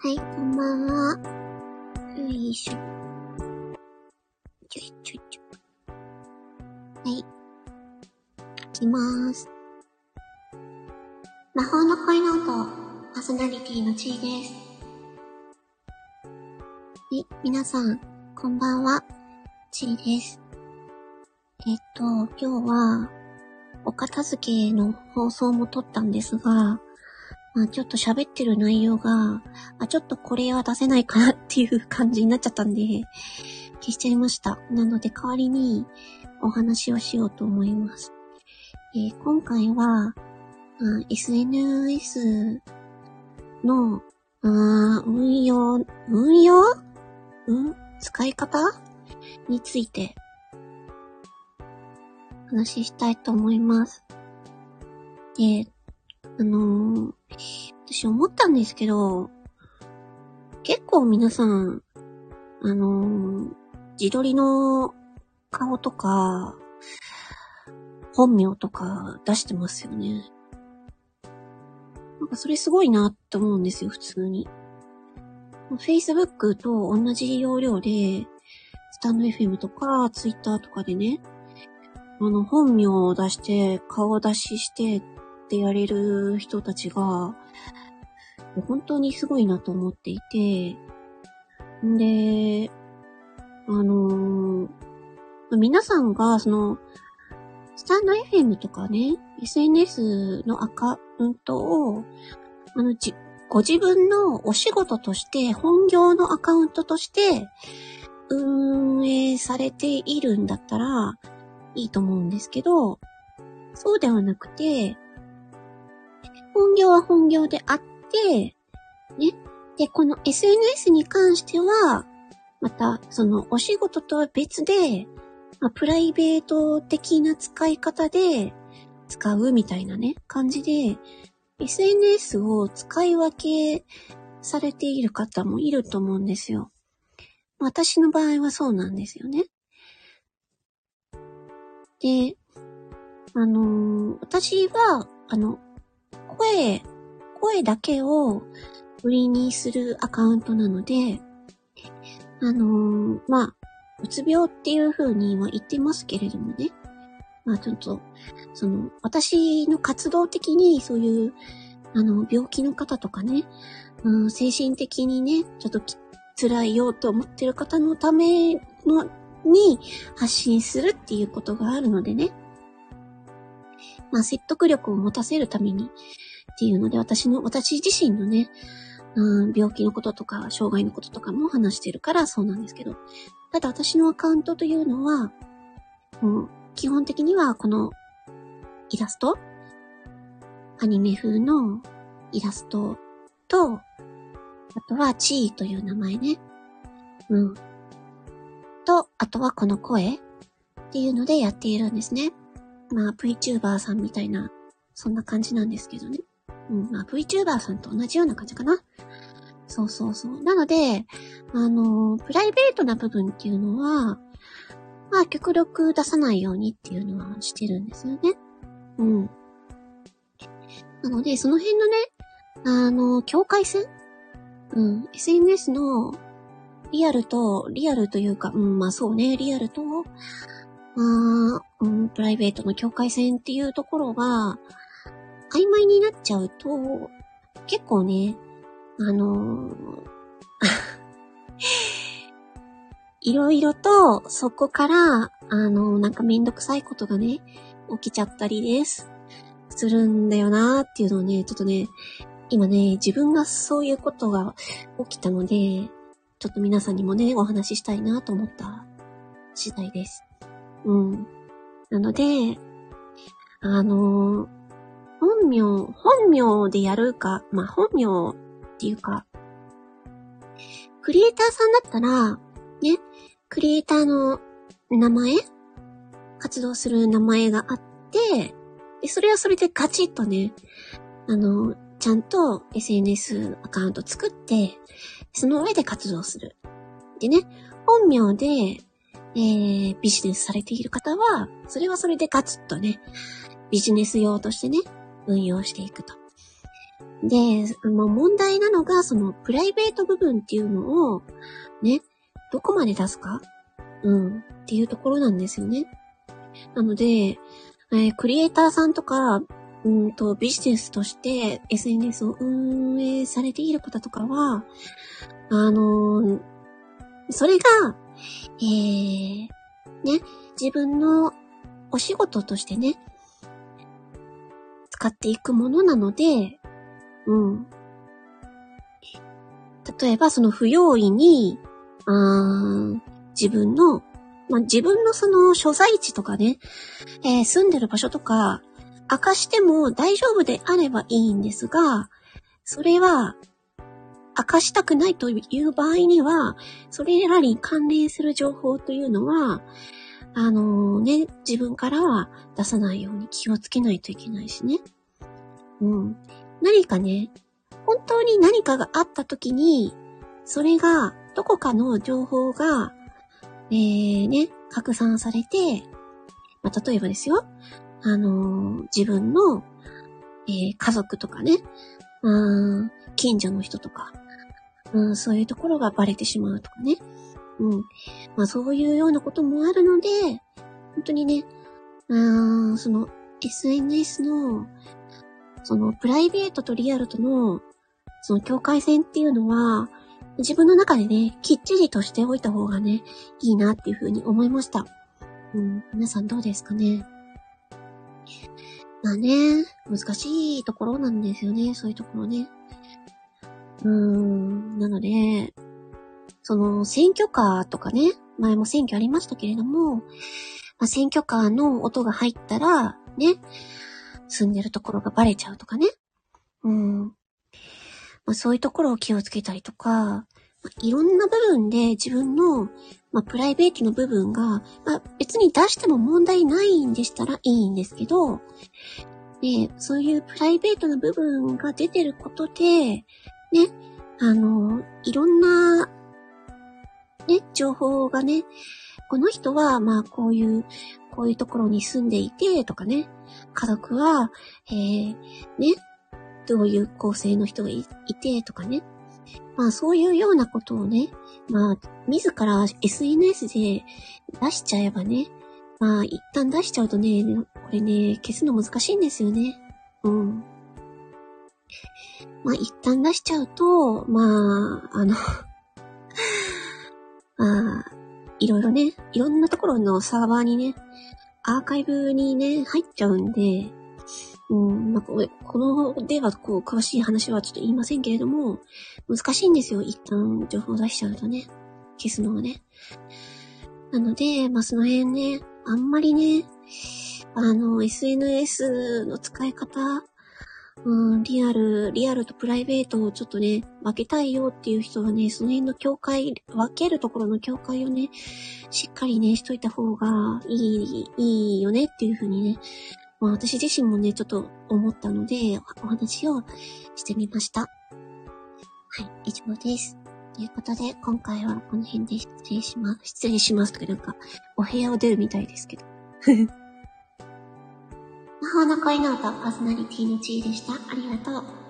はい、こんばんは。よいしょ。ちょいちょいちょ。はい。いきまーす。魔法の恋ノート、パーソナリティのちいです。はい、皆さん、こんばんは。ちいです。えっと、今日は、お片付けの放送も撮ったんですが、まあちょっと喋ってる内容が、あ、ちょっとこれは出せないかなっていう感じになっちゃったんで、消しちゃいました。なので代わりにお話をしようと思います。えー今回は、SNS の、あ運用、運用？うん？使い方？について話したいと思います。で、あのー私思ったんですけど、結構皆さん、あのー自撮りの顔とか、本名とか出してますよね。なんかそれすごいなって思うんですよ、普通に。Facebook と同じ要領で、スタンド FM とか、Twitter とかでね、あの、本名を出して、顔出ししてってやれる人たちが、本当にすごいなと思っていて、んで、あのー皆さんが、その、スタンド FM とかね、SNS のアカウントを、あの、じ、ご自分のお仕事として、本業のアカウントとして、運営されているんだったら、いいと思うんですけど、そうではなくて、本業は本業であって、ね。で、この SNS に関しては、また、そのお仕事とは別で、まあ、プライベート的な使い方で使うみたいなね、感じで、SNS を使い分けされている方もいると思うんですよ。私の場合はそうなんですよね。で、あのー私は、あの、声、声だけを売りにするアカウントなので、あのーまあ、うつ病っていう風には言ってますけれどもね。まあちょっと、その、私の活動的にそういう、あの、病気の方とかね、うん、精神的にね、ちょっと辛いよと思ってる方のための、に発信するっていうことがあるのでね。まあ説得力を持たせるためにっていうので、私の、私自身のね、うん、病気のこととか、障害のこととかも話してるからそうなんですけど。ただ私のアカウントというのは、もう基本的にはこのイラストアニメ風のイラストと、あとはチーという名前ね。うん。と、あとはこの声っていうのでやっているんですね。まあ VTuber さんみたいな、そんな感じなんですけどね。うん、まあ VTuber さんと同じような感じかな。そうそうそう。なので、あの、プライベートな部分っていうのは、まあ、極力出さないようにっていうのはしてるんですよね。うん。なので、その辺のね、あの、境界線？うん。SNS のリアルと、リアルというか、うん、まあそうね、リアルと、まあ、うん、プライベートの境界線っていうところが、曖昧になっちゃうと、結構ね、あの いろいろと、そこから、あの、なんかめんどくさいことがね、起きちゃったりです。するんだよなーっていうのをね、ちょっとね、今ね、自分がそういうことが起きたので、ちょっと皆さんにもね、お話ししたいなと思った次第です。うん。なので、あの、本名、本名でやるか、まあ、本名っていうか、クリエイターさんだったら、ね、クリエイターの名前活動する名前があって、で、それはそれでガチッとね、あの、ちゃんと SNS アカウント作って、その上で活動する。でね、本名で、えー、ビジネスされている方は、それはそれでガツッとね、ビジネス用としてね、運用していくと。で、まあ、問題なのが、その、プライベート部分っていうのを、ね、どこまで出すか？うん、っていうところなんですよね。なので、えー、クリエイターさんとか、うんと、ビジネスとして SNS を運営されている方とかは、あのー、それが、えー、ね、自分のお仕事としてね、使っていくものなので、うん。例えば、その不用意に、あ自分の、まあ、自分のその所在地とかね、えー、住んでる場所とか、明かしても大丈夫であればいいんですが、それは、明かしたくないという場合には、それらに関連する情報というのは、あの、ね、自分からは出さないように気をつけないといけないしね。うん。何かね、本当に何かがあった時に、それが、どこかの情報が、えー、ね、拡散されて、まあ、例えばですよ、あのー、自分の、えー、家族とかね、うん、近所の人とか、うん、そういうところがバレてしまうとかね。うん。まあそういうようなこともあるので、本当にね、うん、その SNS のそのプライベートとリアルとの、その境界線っていうのは、自分の中でね、きっちりとしておいた方がね、いいなっていうふうに思いました。うん、皆さんどうですかねまあね、難しいところなんですよね、そういうところね。うーん、なので、その選挙カーとかね、前も選挙ありましたけれども、まあ、選挙カーの音が入ったら、ね、住んでるところがバレちゃうとかね。うん。まあ、そういうところを気をつけたりとか、まあ、いろんな部分で自分の、まあ、プライベートの部分が、まあ、別に出しても問題ないんでしたらいいんですけど、で、そういうプライベートな部分が出てることで、ね、あの、いろんな、ね、情報がね、この人は、まあ、こういう、こういうところに住んでいて、とかね、家族は、えー、ね、どういう構成の人がいて、とかね。まあそういうようなことをね、まあ自ら SNS で出しちゃえばね、まあ一旦出しちゃうとね、これね、消すの難しいんですよね。うん。まあ一旦出しちゃうと、まあ、あの まあ、いろいろね、いろんなところのサーバーにね、アーカイブにね、入っちゃうんで、うん、まあ、この、では、こう、詳しい話はちょっと言いませんけれども、難しいんですよ。一旦情報出しちゃうとね。消すのはね。なので、まあ、その辺ね、あんまりね、あの、SNS の使い方うん、リアル、リアルとプライベートをちょっとね、分けたいよっていう人はね、その辺の境界、分けるところの境界をね、しっかりね、しといた方がいい、いいよねっていうふうにね、まあ私自身もね、ちょっと思ったので、お話をしてみました。はい、以上です。ということで、今回はこの辺で失礼します。失礼しますとか、なんか、お部屋を出るみたいですけど。魔法の恋ノートパーソナリティの G でした。ありがとう。